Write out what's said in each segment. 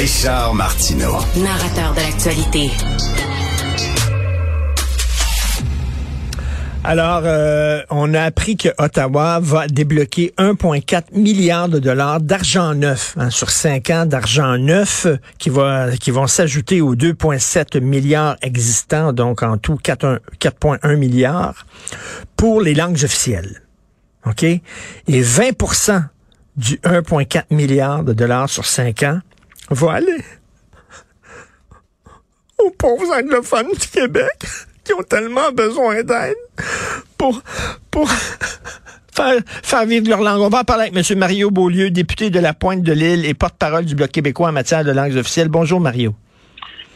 Richard Martineau. Narrateur de l'actualité. Alors, euh, on a appris que Ottawa va débloquer 1,4 milliard de dollars d'argent neuf hein, sur cinq ans d'argent neuf qui va qui vont s'ajouter aux 2,7 milliards existants, donc en tout 4,1 milliards pour les langues officielles. OK? Et 20% du 1,4 milliard de dollars sur cinq ans va aller aux pauvres anglophones du Québec qui ont tellement besoin d'aide pour, pour faire, faire vivre leur langue. On va en parler avec M. Mario Beaulieu, député de la Pointe de l'Île et porte-parole du Bloc québécois en matière de langues officielles. Bonjour, Mario.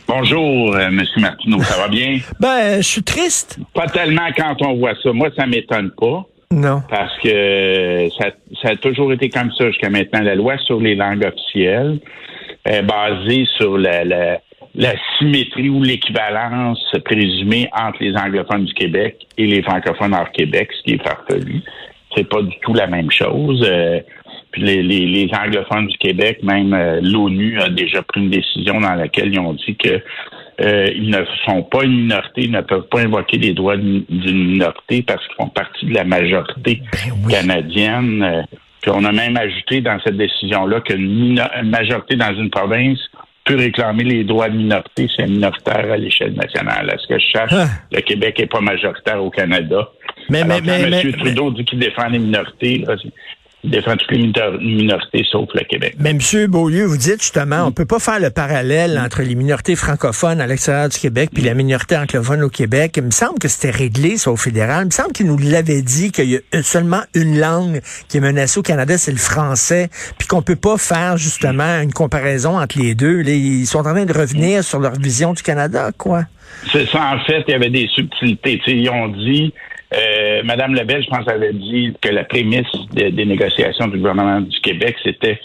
Bonjour, euh, M. Martineau, ça va bien? Ben, je suis triste. Pas tellement quand on voit ça. Moi, ça m'étonne pas. Non. Parce que ça, ça a toujours été comme ça jusqu'à maintenant. La loi sur les langues officielles est basée sur la, la, la symétrie ou l'équivalence présumée entre les anglophones du Québec et les francophones hors Québec, ce qui est farfelu. C'est pas du tout la même chose. Euh, puis les, les, les, anglophones du Québec, même euh, l'ONU a déjà pris une décision dans laquelle ils ont dit que euh, ils ne sont pas une minorité, ils ne peuvent pas invoquer les droits d'une minorité parce qu'ils font partie de la majorité Ben oui. canadienne. Puis on a même ajouté dans cette décision-là qu'une majorité dans une province peut réclamer les droits de minorité, c'est minoritaire à l'échelle nationale. À ce que je cherche, Ah. le Québec n'est pas majoritaire au Canada. Mais, Alors, mais, mais, M. mais, Trudeau dit qu'il défend les minorités, là, défend toutes les minor- minorités sauf le Québec. mais, M. Beaulieu, vous dites justement, on peut pas faire le parallèle entre les minorités francophones à l'extérieur du Québec puis la minorité anglophone au Québec. Il me semble que c'était réglé, ça, au fédéral. Il me semble qu'il nous l'avait dit qu'il y a seulement une langue qui est menacée au Canada, c'est le français, puis qu'on peut pas faire justement une comparaison entre les deux. Ils sont en train de revenir sur leur vision du Canada, quoi. C'est ça, en fait, il y avait des subtilités. Ils ont dit, euh, Madame Lebel, je pense, avait dit que la prémisse de- des négociations du gouvernement du Québec, c'était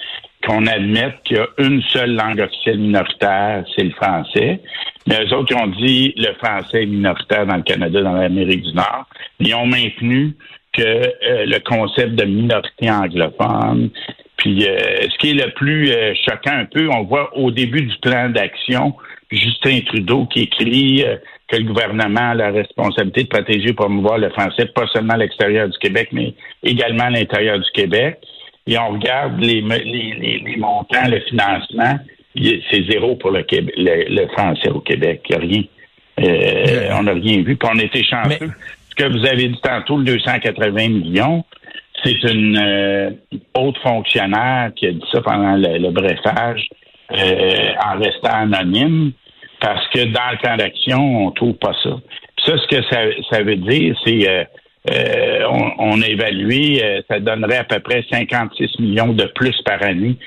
qu'on admette qu'il y a une seule langue officielle minoritaire, c'est le français. Mais eux autres, ont dit le français est minoritaire dans le Canada, dans l'Amérique du Nord. Ils ont maintenu que euh, le concept de minorité anglophone, puis euh, ce qui est le plus euh, choquant un peu, on voit au début du plan d'action, Justin Trudeau qui écrit euh, que le gouvernement a la responsabilité de protéger et promouvoir le français, pas seulement à l'extérieur du Québec, mais également à l'intérieur du Québec. Et on regarde les, les, les, les montants, le financement, c'est zéro pour le, Québec, le, le français au Québec. Il n'y a rien. Euh, on n'a rien vu. Puis on était chanceux. Mais- Ce que vous avez dit tantôt, le 280 millions, c'est une euh, haute fonctionnaire qui a dit ça pendant le, le brefage euh, en restant anonyme parce que dans le plan d'action, on trouve pas ça. Puis ça, ce que ça, ça veut dire, c'est euh, euh, on, on a évalué, euh, ça donnerait à peu près 56 millions de plus par année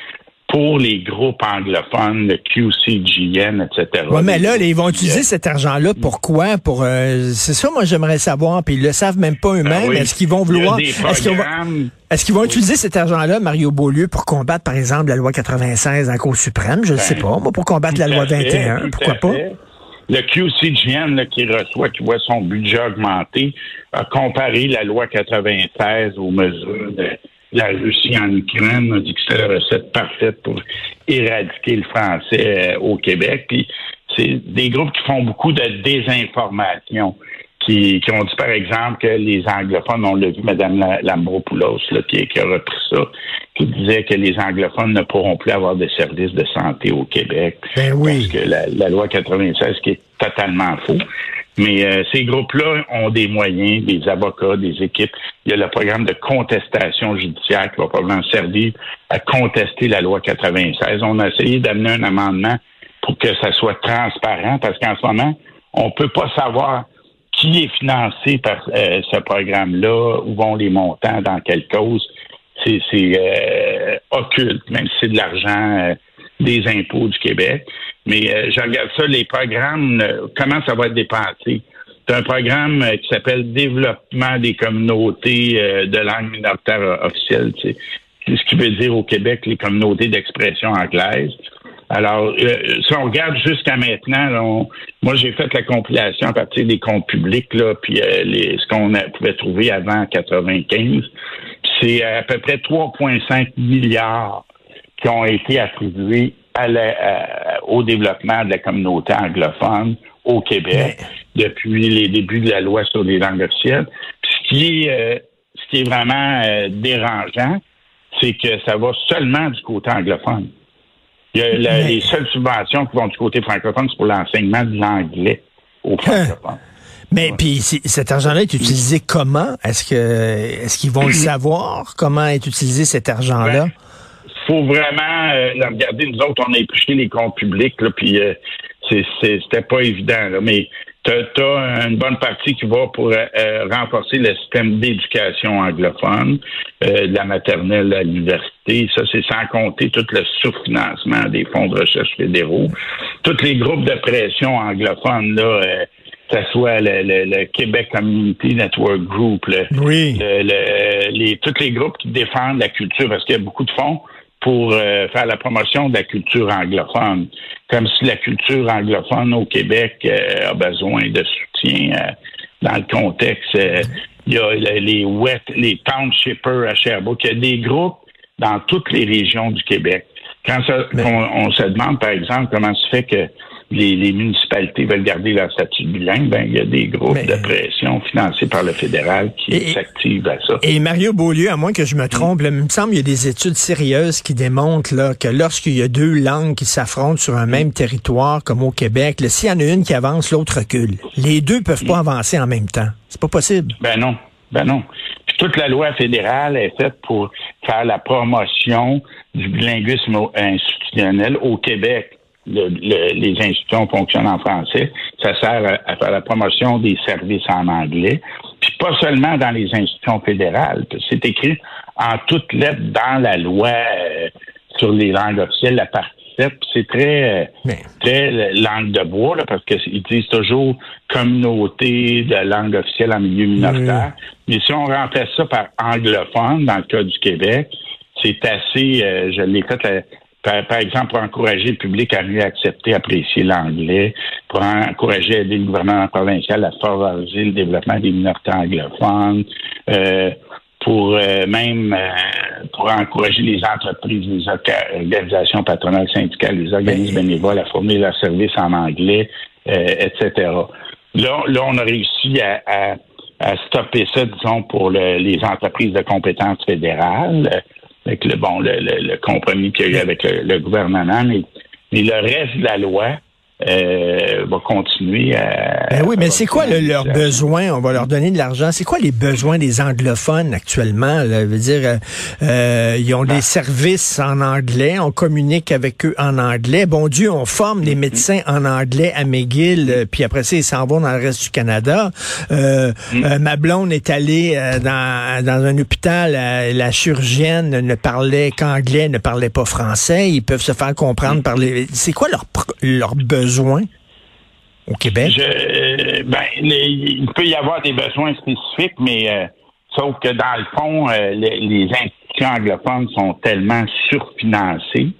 pour les groupes anglophones, le QCGN, etc. Ouais, mais là, ils vont utiliser euh, cet argent-là pourquoi? Pour euh, c'est ça, moi j'aimerais savoir. Puis ils le savent même pas eux-mêmes. Ah oui. Est-ce qu'ils vont vouloir Est-ce qu'ils vont, utiliser cet argent-là, Mario Beaulieu, pour combattre, par exemple, la loi 96 en Cour suprême? Je ne sais pas. Moi, pour combattre la loi à fait, 21, tout pourquoi pas? fait. Le QCGN là, qui reçoit, qui voit son budget augmenter, a comparé la loi 96 aux mesures de la Russie en Ukraine, a dit que c'était la recette parfaite pour éradiquer le français euh, au Québec. Puis c'est des groupes qui font beaucoup de désinformation. Qui, qui ont dit, par exemple, que les anglophones, on l'a vu, Mme La- Lambropoulos, là, qui, qui a repris ça, qui disait que les anglophones ne pourront plus avoir de services de santé au Québec. Ben oui. Parce que la, la loi 96, qui est totalement faux. Mais euh, ces groupes-là ont des moyens, des avocats, des équipes. Il y a le programme de contestation judiciaire qui va probablement servir à contester la loi 96. On a essayé d'amener un amendement pour que ça soit transparent, parce qu'en ce moment, on peut pas savoir qui est financé par euh, ce programme-là, où vont les montants, dans quelle cause. C'est c'est, euh, occulte, même si c'est de l'argent euh, des impôts du Québec. Mais euh, je regarde ça, les programmes, euh, comment ça va être dépensé? C'est un programme qui s'appelle Développement des communautés de langue minoritaire officielle. C'est ce qui veut dire au Québec les communautés d'expression anglaise. Alors, si on regarde jusqu'à maintenant, moi j'ai fait la compilation à partir des comptes publics, là, puis les, ce qu'on pouvait trouver avant 95 c'est à peu près 3,5 milliards qui ont été attribués au développement de la communauté anglophone au Québec depuis les débuts de la loi sur les langues officielles. ce qui est, euh, ce qui est vraiment euh, dérangeant, c'est que ça va seulement du côté anglophone. Les seules subventions qui vont du côté francophone, c'est pour l'enseignement de l'anglais aux hein. francophones. Mais puis cet argent-là est utilisé comment? Est-ce que est-ce qu'ils vont le savoir comment est utilisé cet argent-là? Il faut vraiment euh, regarder. Nous autres, on a épluché les comptes publics, là, puis euh, c'était pas évident. Là, mais tu as, une bonne partie qui va pour euh, renforcer le système d'éducation anglophone, de la maternelle à l'université. Ça, c'est sans compter tout le sous-financement des fonds de recherche fédéraux. Tous les groupes de pression anglophones, là, que ce soit le, Québec Community Network Group, oui. les, tous les groupes qui défendent la culture, parce qu'il y a beaucoup de fonds pour euh, faire la promotion de la culture anglophone, comme si la culture anglophone au Québec euh, a besoin de soutien euh, dans le contexte. il y a les wet, les townshippers à Sherbrooke, il y a des groupes dans toutes les régions du Québec. Quand on, se demande, par exemple, comment se fait que les, municipalités veulent garder leur statut bilingue, ben, il y a des groupes de pression financés par le fédéral qui s'activent à ça. Et Mario Beaulieu, à moins que je me trompe, il me semble qu'il y a des études sérieuses qui démontrent là, que lorsqu'il y a deux langues qui s'affrontent sur un même territoire, comme au Québec, s'il y en a une qui avance, l'autre recule. Les deux peuvent pas avancer en même temps. C'est pas possible. Ben non. Ben non. Puis toute la loi fédérale est faite pour faire la promotion du bilinguisme institutionnel au Québec les institutions fonctionnent en français. Ça sert à, faire la promotion des services en anglais. Puis pas seulement dans les institutions fédérales. C'est écrit en toutes lettres dans la loi euh, sur les langues officielles, la partie 7. C'est très, euh, très langue de bois, là, parce qu'ils disent toujours communauté de langue officielle en milieu minoritaire. Mais si on remplace ça par anglophone, dans le cas du Québec, c'est assez, euh, je l'ai fait la, par, exemple, pour encourager le public à mieux accepter, apprécier l'anglais, pour encourager aider le gouvernement provincial à favoriser le développement des minorités anglophones, euh, pour euh, même euh, pour encourager les entreprises, les organisations patronales syndicales, les organismes ben, bénévoles à fournir leurs services en anglais, etc. Là, là, on a réussi à, à, stopper ça, disons, pour les entreprises de compétences fédérales avec le bon le, le, compromis qu'il y a eu avec le, gouvernement, mais, mais le reste de la loi, euh, va continuer à. Ben oui, mais c'est quoi leur besoin? On va leur donner de l'argent. C'est quoi les besoins des anglophones actuellement? Là? Veut dire, euh, euh, ils ont des ben. services en anglais, on communique avec eux en anglais. Bon Dieu, on forme des mm-hmm. médecins en anglais à McGill, puis après ça, ils s'en vont dans le reste du Canada. Mm. ma blonde est allée dans, dans un hôpital, la chirurgienne ne parlait qu'anglais, ne parlait pas français. Ils peuvent se faire comprendre mm. par les. C'est quoi leur, leur au Québec? Je, ben, il peut y avoir des besoins spécifiques, mais euh, sauf que dans le fond, euh, les, institutions anglophones sont tellement surfinancées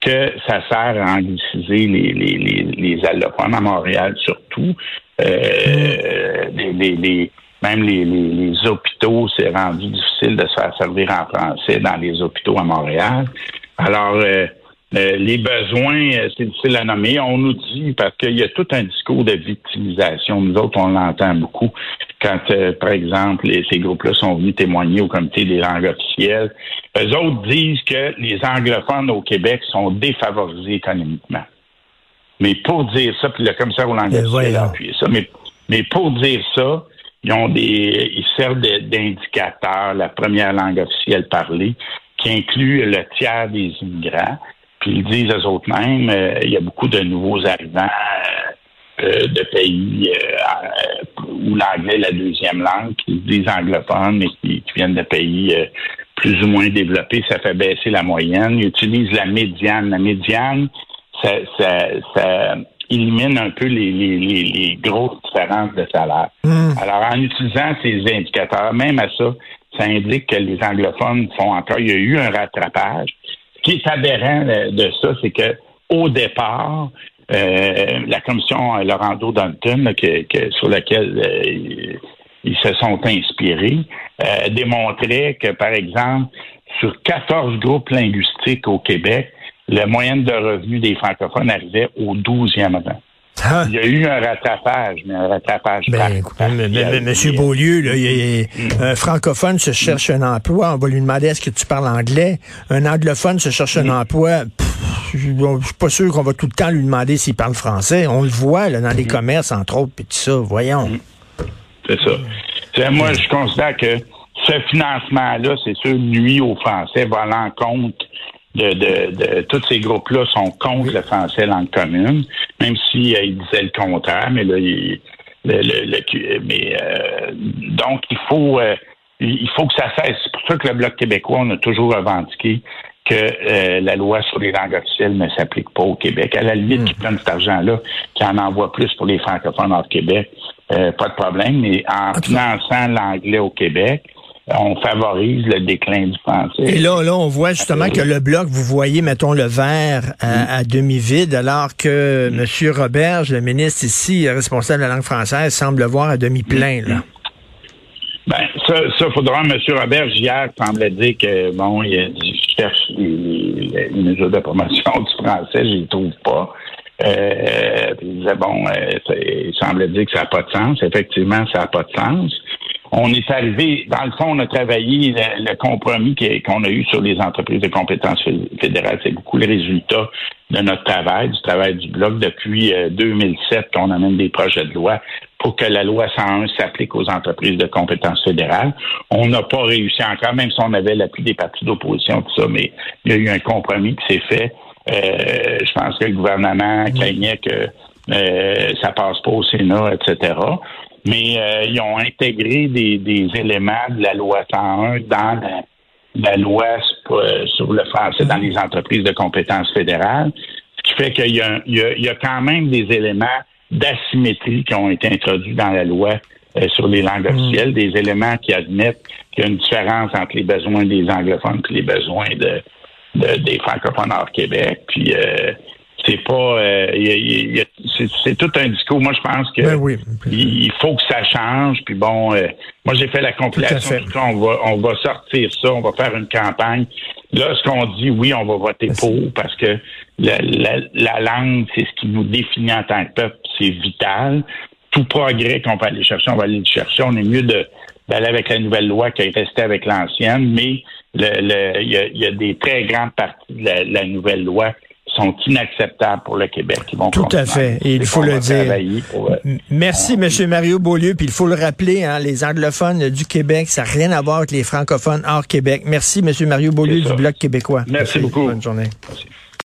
que ça sert à angliciser les, les, les, allophones à Montréal surtout. Euh, les, même les, les, hôpitaux, c'est rendu difficile de se faire servir en français dans les hôpitaux à Montréal. Alors, euh, les besoins, euh, c'est difficile à nommer. On nous dit, parce qu'il y a tout un discours de victimisation. Nous autres, on l'entend beaucoup quand, euh, par exemple, ces groupes-là sont venus témoigner au comité des langues officielles. Eux autres disent que les anglophones au Québec sont défavorisés économiquement. Mais pour dire ça, puis le commissaire aux langues officielles a appuyé ça, mais, mais pour dire ça, ils ont des, ils servent d'indicateurs, la première langue officielle parlée, qui inclut le tiers des immigrants. Puis ils disent eux autres mêmes, euh, il y a beaucoup de nouveaux arrivants euh, euh, de pays où l'anglais est la deuxième langue, qui disent anglophones, mais qui, viennent de pays plus ou moins développés, ça fait baisser la moyenne. Ils utilisent la médiane. La médiane, ça, ça, ça élimine un peu les, les, les, les grosses différences de salaire. Alors, en utilisant ces indicateurs, même à ça, ça indique que les anglophones font encore, il y a eu un rattrapage. Qui est aberrant euh, de ça, c'est que au départ, euh, la commission Laurando Danton, que, sur laquelle euh, ils se sont inspirés, démontrait que, par exemple, sur 14 groupes linguistiques au Québec, la moyenne de revenus des francophones arrivait au 12e rang. Ah. Il y a eu un rattrapage, mais un rattrapage Ben, Monsieur Beaulieu, là, il est- un francophone se cherche un emploi, on va lui demander est-ce que tu parles anglais? Un anglophone se cherche un emploi. pff, je je suis pas sûr qu'on va tout le temps lui demander s'il parle français. On le voit là, dans les commerces, entre autres, puis tout ça. Voyons. C'est ça. Moi, je considère que ce financement-là, c'est sûr, nuit aux Français, va à l'encontre de, de, de tous ces groupes-là sont contre le français langue commune, même si euh, ils disaient le contraire, mais là, il- le, le- le- mais euh, donc il faut euh, il faut que ça cesse. C'est pour ça que le Bloc québécois, on a toujours revendiqué que euh, la loi sur les langues officielles ne s'applique pas au Québec. À la limite, qu'ils prennent cet argent-là, qu'ils en envoient plus pour les francophones hors Québec, euh, pas de problème, mais en finançant l'anglais au Québec, on favorise le déclin du français. Et là, là, on voit justement que le bloc, vous voyez, mettons, le verre à, à demi-vide, alors que M. Roberge, le ministre ici, responsable de la langue française, semble le voir à demi-plein. Là. Ben, ça, ça faudra. M. Robert, hier, semblait dire que, bon, il, il cherche les mesures de promotion du français, je les trouve pas. Euh, il disait, bon, euh, il semblait dire que ça n'a pas de sens. Effectivement, ça n'a pas de sens. On est arrivé, dans le fond, on a travaillé le, le compromis qu'on a eu sur les entreprises de compétences fé- fédérales. C'est beaucoup le résultat de notre travail, du travail du Bloc depuis euh, 2007 qu'on amène des projets de loi pour que la loi 101 s'applique aux entreprises de compétences fédérales. On n'a pas réussi encore, même si on avait l'appui des partis d'opposition, tout ça, mais il y a eu un compromis qui s'est fait. Euh, je pense que le gouvernement craignait que euh, ça passe pas au Sénat, etc. Mais euh, ils ont intégré des, des éléments de la loi 101 dans la, la loi sur- sur le français dans les entreprises de compétences fédérales, ce qui fait qu'il y, y y a quand même des éléments d'asymétrie qui ont été introduits dans la loi euh, sur les langues officielles, des éléments qui admettent qu'il y a une différence entre les besoins des anglophones et les besoins de, de- des francophones hors Québec. Puis euh, c'est pas, euh, il y a- il y a- c'est tout un discours. Moi, je pense que Ben oui. il, il faut que ça change. Puis bon, euh, moi j'ai fait la compilation. fait. On va, on va sortir ça. On va faire une campagne. Là, ce qu'on dit, oui, on va voter pour parce que la, la, la langue, c'est ce qui nous définit en tant que peuple. C'est vital. Tout progrès qu'on peut aller chercher, on va aller le chercher. On est mieux de d'aller avec la nouvelle loi que de rester avec l'ancienne. Mais le- le- il y, a, il y a des très grandes parties de la, la nouvelle loi sont inacceptables pour le Québec. Vont Tout à fait. Et il faut le dire. pour, euh, Merci, M. Mario Beaulieu. Puis il faut le rappeler, hein, les anglophones du Québec, ça n'a rien à voir avec les francophones hors Québec. Merci, M. Mario Beaulieu du Bloc québécois. Merci beaucoup. Bonne journée. Merci.